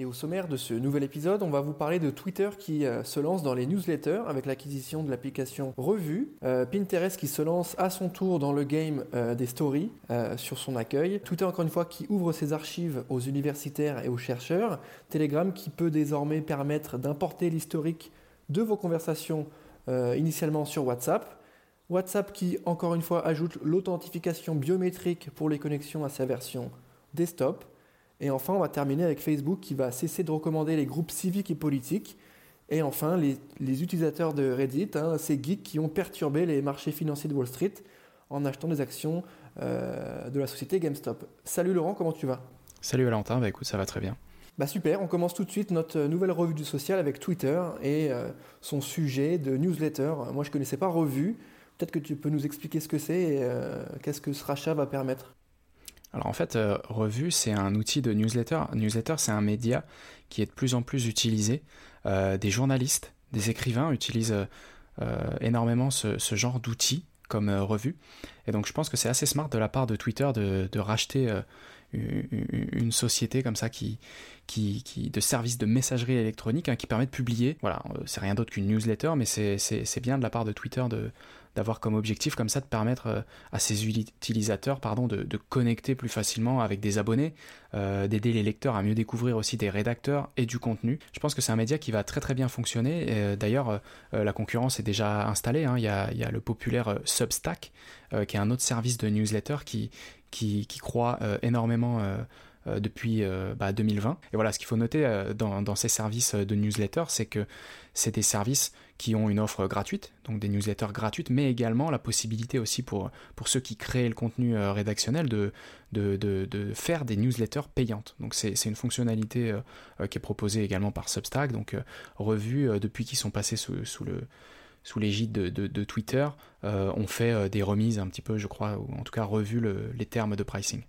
et au sommaire de ce nouvel épisode, on va vous parler de Twitter qui euh, se lance dans les newsletters avec l'acquisition de l'application Revue, euh, Pinterest qui se lance à son tour dans le game euh, des stories sur son accueil, Twitter encore une fois qui ouvre ses archives aux universitaires et aux chercheurs, Telegram qui peut désormais permettre d'importer l'historique de vos conversations initialement sur WhatsApp, WhatsApp qui encore une fois ajoute l'authentification biométrique pour les connexions à sa version desktop, et enfin, on va terminer avec Facebook qui va cesser de recommander les groupes civiques et politiques. Et enfin, les, utilisateurs de Reddit, hein, ces geeks qui ont perturbé les marchés financiers de Wall Street en achetant des actions euh, de la société GameStop. Salut Laurent, comment tu vas? Salut Valentin, bah écoute, ça va très bien. Bah super, on commence tout de suite notre nouvelle revue du social avec Twitter et euh, son sujet de newsletter. Moi je ne connaissais pas Revue, peut-être que tu peux nous expliquer ce que c'est et euh, qu'est-ce que ce rachat va permettre? Alors en fait, euh, Revue, c'est un outil de newsletter. Newsletter, c'est un média qui est de plus en plus utilisé. Euh, des journalistes, des écrivains utilisent euh, énormément ce, genre d'outils comme revue. Et donc je pense que c'est assez smart de la part de Twitter de, racheter une, société comme ça qui, qui, de services de messagerie électronique hein, qui permet de publier. Voilà, c'est rien d'autre qu'une newsletter, mais c'est bien de la part de Twitter de, d'avoir comme objectif comme ça de permettre euh, à ses utilisateurs de, connecter plus facilement avec des abonnés, euh, d'aider les lecteurs à mieux découvrir aussi des rédacteurs et du contenu. Je pense que c'est un média qui va très très bien fonctionner. Euh, d'ailleurs, la concurrence est déjà installée. Hein. Il, y a, il, le populaire Substack, qui est un autre service de newsletter qui croit énormément euh, depuis 2020. Euh, et voilà, ce qu'il faut noter euh, dans, ces services de newsletter, c'est que c'est des services qui ont une offre gratuite, donc des newsletters gratuites, mais également la possibilité aussi pour, pour ceux qui créent le contenu rédactionnel de, de, faire des newsletters payantes. Donc c'est une fonctionnalité qui est proposée également par Substack, donc revue depuis qu'ils sont passés sous, sous le sous l'égide de, Twitter, on fait des remises un petit peu, je crois, ou en tout cas revu les termes de pricing.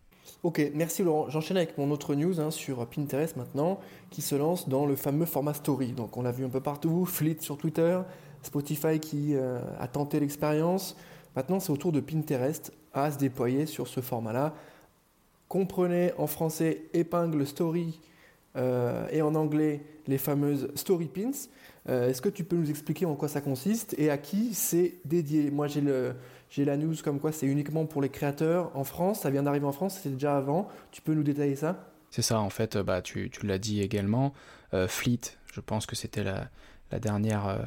Ok, merci Laurent. J'enchaîne avec mon autre news hein, sur Pinterest maintenant, qui se lance dans le fameux format story. Donc on l'a vu un peu partout, Fleet sur Twitter, Spotify qui euh, a tenté l'expérience. Maintenant c'est au tour de Pinterest à se déployer sur ce format-là. Comprenez en français épingle story euh, et en anglais les fameuses story pins. Euh, est-ce que tu peux nous expliquer en quoi ça consiste et à qui c'est dédié? Moi j'ai la news comme quoi c'est uniquement pour les créateurs en France, ça vient d'arriver en France, c'était déjà avant. Tu peux nous détailler ça? C'est ça, en fait, bah, tu, l'as dit également. Euh, Fleet, je pense que c'était la, dernière euh,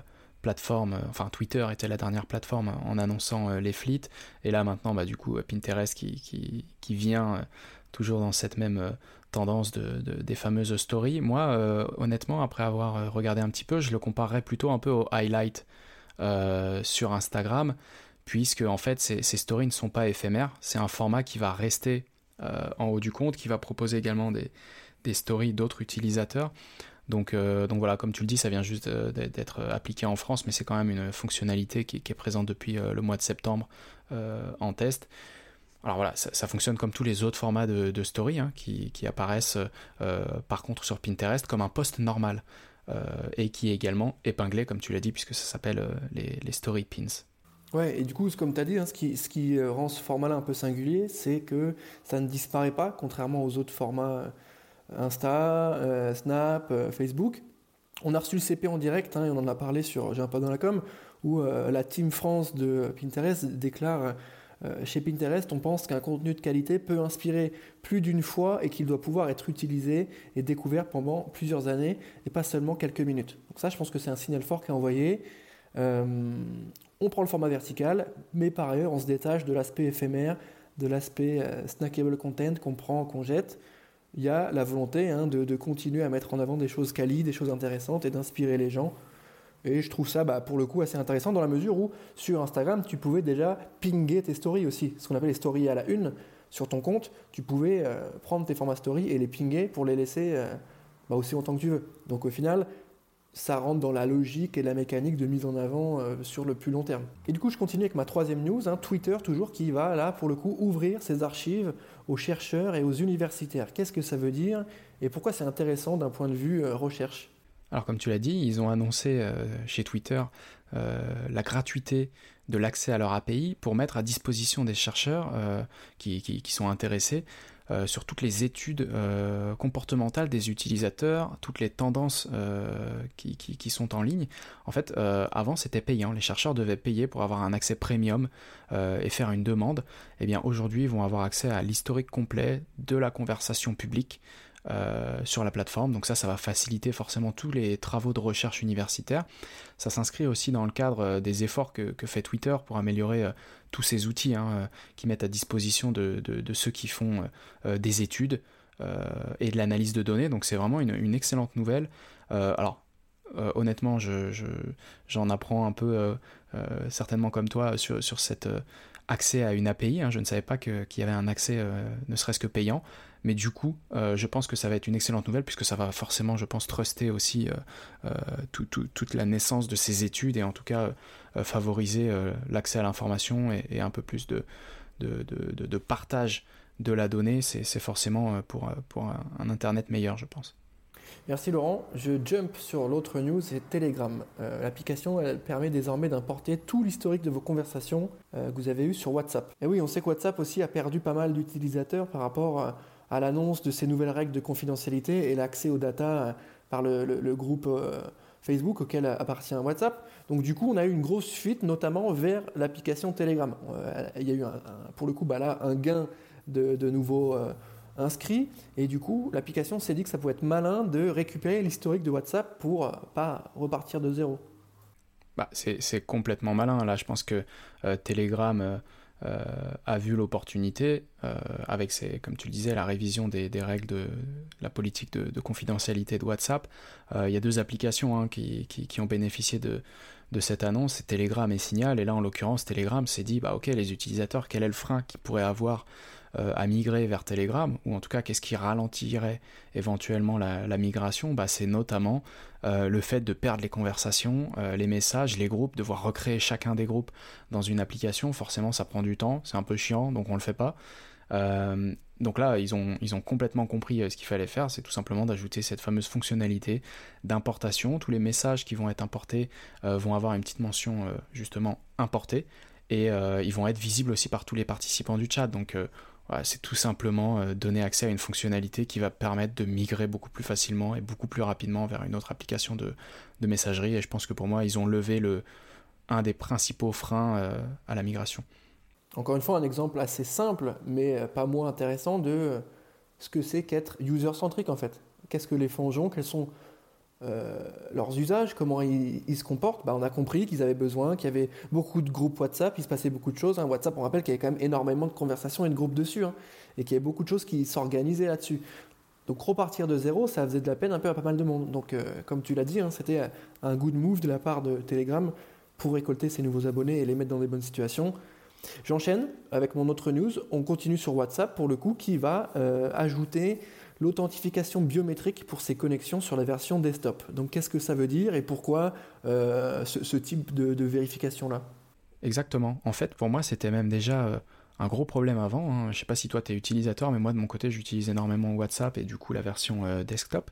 plateforme, enfin Twitter était la dernière plateforme en annonçant les Fleet. Et là maintenant, bah, du coup, Pinterest qui vient toujours dans cette même tendance de, de, des fameuses stories. Moi, honnêtement, après avoir regardé un petit peu, je le comparerais plutôt un peu au highlight sur Instagram puisque en fait ces, stories ne sont pas éphémères, c'est un format qui va rester euh, en haut du compte, qui va proposer également des, stories d'autres utilisateurs. Donc, euh, donc voilà, comme tu le dis, ça vient juste euh, d'être appliqué en France, mais c'est quand même une fonctionnalité qui, est présente depuis le mois de septembre en test. Alors voilà, ça, fonctionne comme tous les autres formats de, story hein, qui, apparaissent par contre sur Pinterest comme un post normal et qui est également épinglé, comme tu l'as dit, puisque ça s'appelle les, les story pins. Ouais, et du coup, comme tu as dit, hein, ce, qui, ce qui euh, rend ce format-là un peu singulier, c'est que ça ne disparaît pas, contrairement aux autres formats euh, Insta, euh, Snap, Facebook. On a reçu le CP en direct, hein, et on en a parlé sur J'ai un pas dans la com, où la Team France de Pinterest déclare chez Pinterest, on pense qu'un contenu de qualité peut inspirer plus d'une fois et qu'il doit pouvoir être utilisé et découvert pendant plusieurs années et pas seulement quelques minutes. Donc ça, je pense que c'est un signal fort qui est envoyé. On prend le format vertical, mais par ailleurs, on se détache de l'aspect éphémère, de l'aspect euh, snackable content qu'on prend, qu'on jette. Il y a la volonté hein, de, continuer à mettre en avant des choses quali, des choses intéressantes et d'inspirer les gens. Et je trouve ça, bah, pour le coup, assez intéressant dans la mesure où sur Instagram, tu pouvais déjà pinguer tes stories aussi, ce qu'on appelle les stories à la une. Sur ton compte, tu pouvais euh, prendre tes formats stories et les pinguer pour les laisser euh, bah, aussi longtemps que tu veux. Donc au final, ça rentre dans la logique et la mécanique de mise en avant euh, sur le plus long terme. Et du coup, je continue avec ma troisième news, hein, Twitter toujours qui va là pour le coup ouvrir ses archives aux chercheurs et aux universitaires. Qu'est-ce que ça veut dire et pourquoi c'est intéressant d'un point de vue recherche? Alors comme tu l'as dit, ils ont annoncé euh, chez Twitter la gratuité de l'accès à leur API pour mettre à disposition des chercheurs qui, qui, sont intéressés euh, sur toutes les études euh, comportementales des utilisateurs, toutes les tendances euh, qui, qui, sont en ligne. En fait, avant c'était payant, les chercheurs devaient payer pour avoir un accès premium et faire une demande. Eh bien aujourd'hui, ils vont avoir accès à l'historique complet de la conversation publique euh, sur la plateforme. Donc ça, ça va faciliter forcément tous les travaux de recherche universitaire. Ça s'inscrit aussi dans le cadre euh, des efforts que, fait Twitter pour améliorer euh, tous ces outils hein, qui mettent à disposition de, ceux qui font des études et de l'analyse de données. Donc c'est vraiment une, excellente nouvelle. alors honnêtement, j'en apprends un peu, certainement comme toi, sur, cet accès à une API. Hein. Je ne savais pas qu'il y avait un accès, ne serait-ce que payant. Mais du coup, euh, je pense que ça va être une excellente nouvelle puisque ça va forcément, je pense, truster aussi euh, euh, toute la naissance de ces études et en tout cas favoriser l'accès à l'information et, un peu plus de, de, partage de la donnée. C'est forcément pour, pour un, Internet meilleur, je pense. Merci Laurent. Je jump sur l'autre news, c'est Telegram. L'application elle permet désormais d'importer tout l'historique de vos conversations que vous avez eues sur WhatsApp. Et oui, on sait que WhatsApp aussi a perdu pas mal d'utilisateurs par rapport à l'annonce de ces nouvelles règles de confidentialité et l'accès aux data euh, par le, groupe euh, Facebook auquel appartient WhatsApp. Donc du coup, on a eu une grosse fuite, notamment vers l'application Telegram. Euh, il y a eu, pour le coup, bah là, un gain de, nouveaux inscrits. Et du coup, l'application s'est dit que ça pouvait être malin de récupérer l'historique de WhatsApp pour pas repartir de zéro. Bah, c'est complètement malin. Là, je pense que Telegram euh, a vu l'opportunité, euh, avec, ses, comme tu le disais, la révision des, règles de la politique de, confidentialité de WhatsApp. Euh, il y a deux applications hein, qui, qui, ont bénéficié de, de cette annonce, c'est Telegram et Signal. Et là, en l'occurrence, Telegram s'est dit, bah ok, les utilisateurs, quel est le frein qu'ils pourraient avoir euh, à migrer vers Telegram, ou en tout cas qu'est-ce qui ralentirait éventuellement la, migration, bah, c'est notamment euh, le fait de perdre les conversations, euh, les messages, les groupes, devoir recréer chacun des groupes dans une application. Forcément, ça prend du temps, c'est un peu chiant, donc on le fait pas. donc là, ils ont, ils ont complètement compris ce qu'il fallait faire, c'est tout simplement d'ajouter cette fameuse fonctionnalité d'importation. Tous les messages qui vont être importés vont avoir une petite mention justement importée et ils vont être visibles aussi par tous les participants du chat. Donc c'est tout simplement euh, donner accès à une fonctionnalité qui va permettre de migrer beaucoup plus facilement et beaucoup plus rapidement vers une autre application de, messagerie. Et je pense que pour moi, ils ont levé le, un des principaux freins euh, à la migration. Encore une fois, un exemple assez simple, mais euh, pas moins intéressant de ce que c'est qu'être user-centrique en fait. Qu'est-ce que les fonds Quels sont euh, leurs usages, comment ils, se comportent, bah, on a compris qu'ils avaient besoin, qu'il y avait beaucoup de groupes WhatsApp, il se passait beaucoup de choses. Hein. WhatsApp, on rappelle qu'il y avait quand même énormément de conversations et de groupes dessus, hein, et qu'il y avait beaucoup de choses qui s'organisaient là-dessus. Donc repartir de zéro, ça faisait de la peine un peu à pas mal de monde. Donc euh, comme tu l'as dit, hein, c'était un good move de la part de Telegram pour récolter ses nouveaux abonnés et les mettre dans des bonnes situations. J'enchaîne avec mon autre news. On continue sur WhatsApp pour le coup qui va euh, ajouter l'authentification biométrique pour ses connexions sur la version desktop. Donc qu'est-ce que ça veut dire et pourquoi euh, ce, type de, vérification-là? Exactement. En fait, pour moi, c'était même déjà euh, un gros problème avant. Hein. Je ne sais pas si toi, tu es utilisateur, mais moi, de mon côté, j'utilise énormément WhatsApp et du coup la version euh, desktop.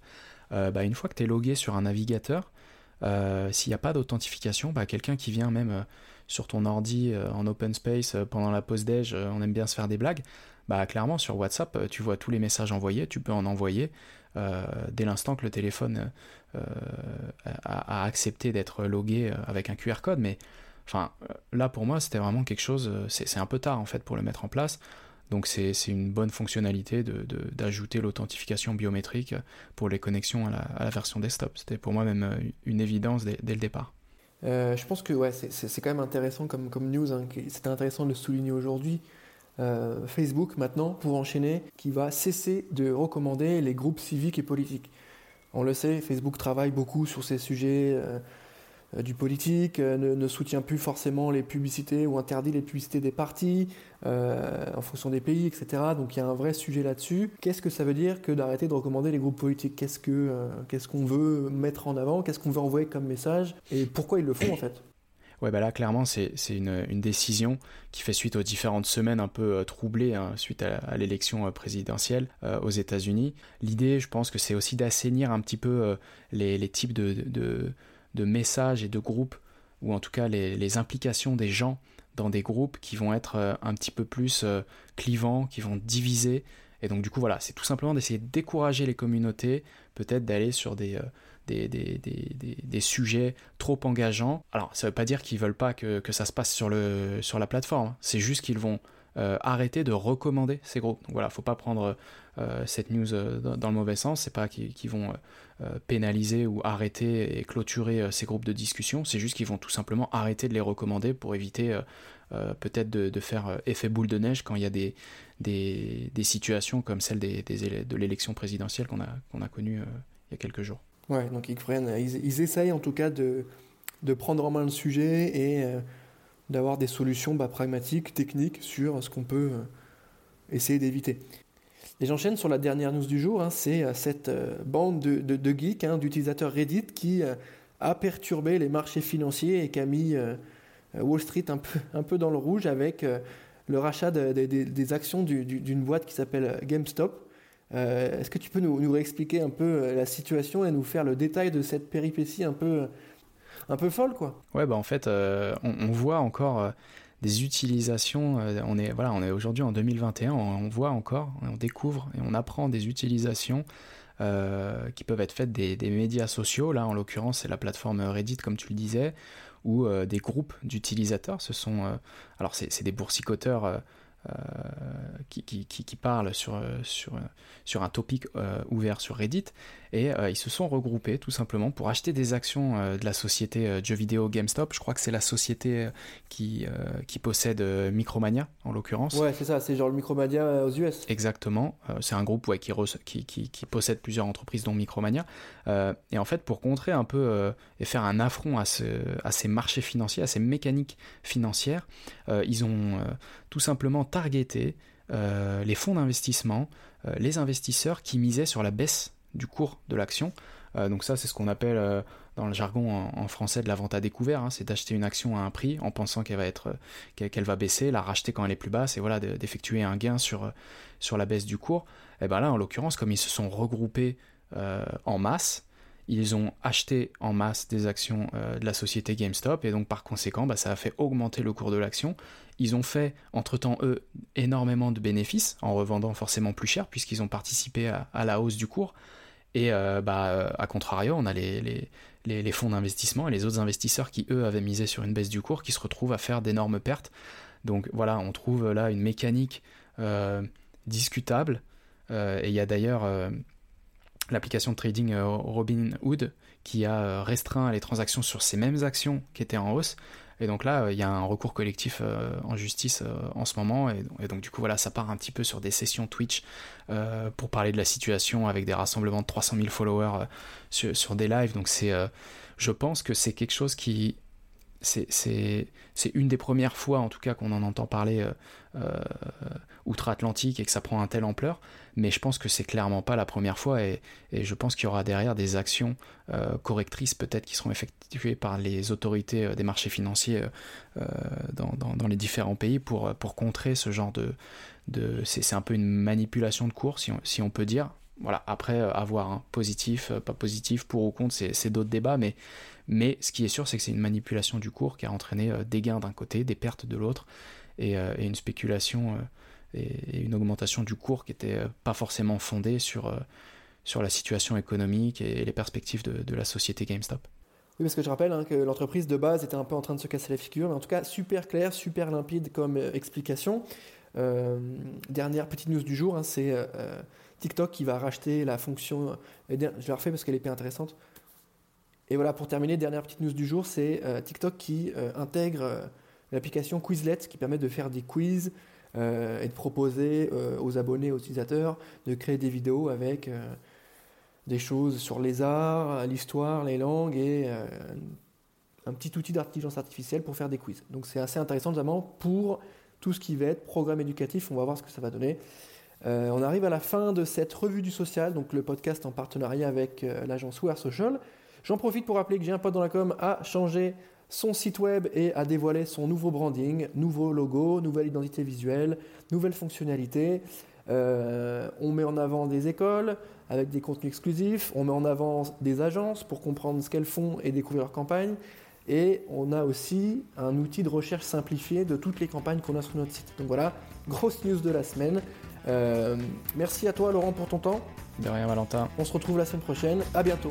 Bah, une fois que tu es logué sur un navigateur, s'il n'y a pas d'authentification, bah, quelqu'un qui vient même sur ton ordi en open space pendant la pause déj, on aime bien se faire des blagues, bah clairement sur WhatsApp, euh, tu vois tous les messages envoyés, tu peux en envoyer euh, dès l'instant que le téléphone euh, a, accepté d'être logué avec un QR code. Mais enfin, là pour moi, c'était vraiment quelque chose. C'est un peu tard en fait pour le mettre en place. Donc c'est une bonne fonctionnalité d'ajouter de, l'authentification biométrique pour les connexions à la, version desktop. C'était pour moi même une évidence dès, le départ. je pense que ouais, c'est quand même intéressant comme, comme news. Hein, C'était intéressant de le souligner aujourd'hui. Euh, Facebook maintenant, pour enchaîner, qui va cesser de recommander les groupes civiques et politiques. On le sait, Facebook travaille beaucoup sur ces sujets, euh, du politique, ne, soutient plus forcément les publicités ou interdit les publicités des partis en fonction des pays, etc. Donc il y a un vrai sujet là-dessus. Qu'est-ce que ça veut dire que d'arrêter de recommander les groupes politiques? Qu'est-ce que qu'est-ce qu'on veut mettre en avant? Qu'est-ce qu'on veut envoyer comme message? Et pourquoi ils le font en fait? Ouais, bah là, clairement, c'est une, une, décision qui fait suite aux différentes semaines un peu euh, troublées hein, suite à, l'élection euh, présidentielle euh, aux États-Unis. L'idée, je pense que c'est aussi d'assainir un petit peu les, les, types de, de, de, messages et de groupes, ou en tout cas les, les, implications des gens dans des groupes qui vont être un petit peu plus clivants, qui vont diviser. Et donc, du coup, voilà, c'est tout simplement d'essayer de décourager les communautés, peut-être d'aller sur des des, sujets trop engageants. Alors, ça ne veut pas dire qu'ils veulent pas que, ça se passe sur, la plateforme, hein. c'est juste qu'ils vont euh, arrêter de recommander ces groupes. Donc voilà, faut pas prendre euh, cette news euh, dans, le mauvais sens, c'est pas qu'ils vont pénaliser ou arrêter et clôturer ces groupes de discussion, c'est juste qu'ils vont tout simplement arrêter de les recommander pour éviter peut-être de, faire effet boule de neige quand il y a des, situations comme celle de l'élection présidentielle qu'on a connue il y a quelques jours. Ouais, donc ils, ils, essayent en tout cas de, de, prendre en main le sujet et euh, d'avoir des solutions bah, pragmatiques, techniques sur ce qu'on peut euh, essayer d'éviter. Et j'enchaîne sur la dernière news du jour, hein, c'est euh, cette bande de, geeks, hein, d'utilisateurs Reddit qui a perturbé les marchés financiers et qui a mis Wall Street un peu, un peu dans le rouge avec le rachat des actions d'une boîte qui s'appelle GameStop. Euh, est-ce que tu peux nous, nous, réexpliquer un peu euh, la situation et nous faire le détail de cette péripétie un peu, un peu folle quoi? Ouais, bah en fait, euh, on, voit encore des utilisations. on est, voilà, on est aujourd'hui en 2021, on, voit encore, on découvre et on apprend des utilisations qui peuvent être faites des, des médias sociaux. Là, en l'occurrence, c'est la plateforme Reddit, comme tu le disais, ou des groupes d'utilisateurs. Ce sont, alors c'est des boursicoteurs qui, qui, qui, parlent sur, sur, sur un topic euh, ouvert sur Reddit et euh, ils se sont regroupés tout simplement pour acheter des actions de la société jeux vidéo GameStop. Je crois que c'est la société qui, qui possède Micromania en l'occurrence. Ouais, c'est ça, c'est genre le Micromania aux US. Exactement, c'est un groupe ouais, qui, qui, qui, qui, possède plusieurs entreprises dont Micromania. et en fait, pour contrer un peu et faire un affront à, ce, à ces marchés financiers, à ces mécaniques financières, ils ont tout simplement targeter euh, les fonds d'investissement, euh, les investisseurs qui misaient sur la baisse du cours de l'action. Euh, donc ça, c'est ce qu'on appelle dans le jargon en, français de la vente à découvert. Hein. c'est d'acheter une action à un prix en pensant qu'elle va qu'elle va baisser, la racheter quand elle est plus basse et voilà d'effectuer un gain sur sur la baisse du cours. Et ben là, en l'occurrence, comme ils se sont regroupés en masse, ils ont acheté en masse des actions de la société GameStop et donc par conséquent, bah, ça a fait augmenter le cours de l'action ils ont fait, entre-temps, eux, énormément de bénéfices en revendant forcément plus cher puisqu'ils ont participé à, la hausse du cours. Et euh, bah, à contrario, on a les, fonds d'investissement et les autres investisseurs qui, eux, avaient misé sur une baisse du cours qui se retrouvent à faire d'énormes pertes. Donc voilà, on trouve là une mécanique euh, discutable. Euh, et il y a d'ailleurs l'application de trading Robinhood qui a restreint les transactions sur ces mêmes actions qui étaient en hausse et donc là, il y a un recours collectif euh, en justice euh, en ce moment. Et, donc du coup, voilà, ça part un petit peu sur des sessions Twitch euh, pour parler de la situation avec des rassemblements de 300 000 followers sur, des lives. Donc c'est, je pense que c'est quelque chose qui c'est une des premières fois en tout cas qu'on en entend parler outre-Atlantique et que ça prend un telle ampleur mais je pense que c'est clairement pas la première fois et, je pense qu'il y aura derrière des actions euh, correctrices peut-être qui seront effectuées par les autorités euh, des marchés financiers euh, dans, les différents pays pour, contrer ce genre de... c'est un peu une manipulation de cours si on peut dire. Voilà, après avoir un positif, pas positif, pour ou contre, c'est d'autres débats, mais, mais ce qui est sûr, c'est que c'est une manipulation du cours qui a entraîné des gains d'un côté, des pertes de l'autre, et, une spéculation et, une augmentation du cours qui n'était euh, pas forcément fondée sur, euh, sur la situation économique et les perspectives de, la société GameStop. Oui, parce que je rappelle hein, que l'entreprise de base était un peu en train de se casser la figure, mais en tout cas super clair, super limpide comme euh, explication. dernière petite news du jour, hein, c'est TikTok qui va racheter la fonction. je la refais parce qu'elle est pas intéressante. Et voilà, pour terminer, dernière petite news du jour, c'est TikTok qui intègre l'application Quizlet qui permet de faire des quiz euh, et de proposer euh, aux abonnés, aux utilisateurs, de créer des vidéos avec euh, des choses sur les arts, l'histoire, les langues et un petit outil d'intelligence artificielle pour faire des quiz. Donc c'est assez intéressant notamment pour tout ce qui va être programme éducatif. On va voir ce que ça va donner. Euh, on arrive à la fin de cette revue du social, donc le podcast en partenariat avec euh, l'agence We Social. J'en profite pour rappeler que j'ai un pote dans la com a changé son site web et a dévoilé son nouveau branding, nouveau logo, nouvelle identité visuelle, nouvelle fonctionnalité. Euh, on met en avant des écoles avec des contenus exclusifs, on met en avant des agences pour comprendre ce qu'elles font et découvrir leurs campagnes. Et on a aussi un outil de recherche simplifié de toutes les campagnes qu'on a sur notre site. Donc voilà, grosse news de la semaine. Euh, merci à toi Laurent pour ton temps. De rien Valentin. On se retrouve la semaine prochaine. À bientôt.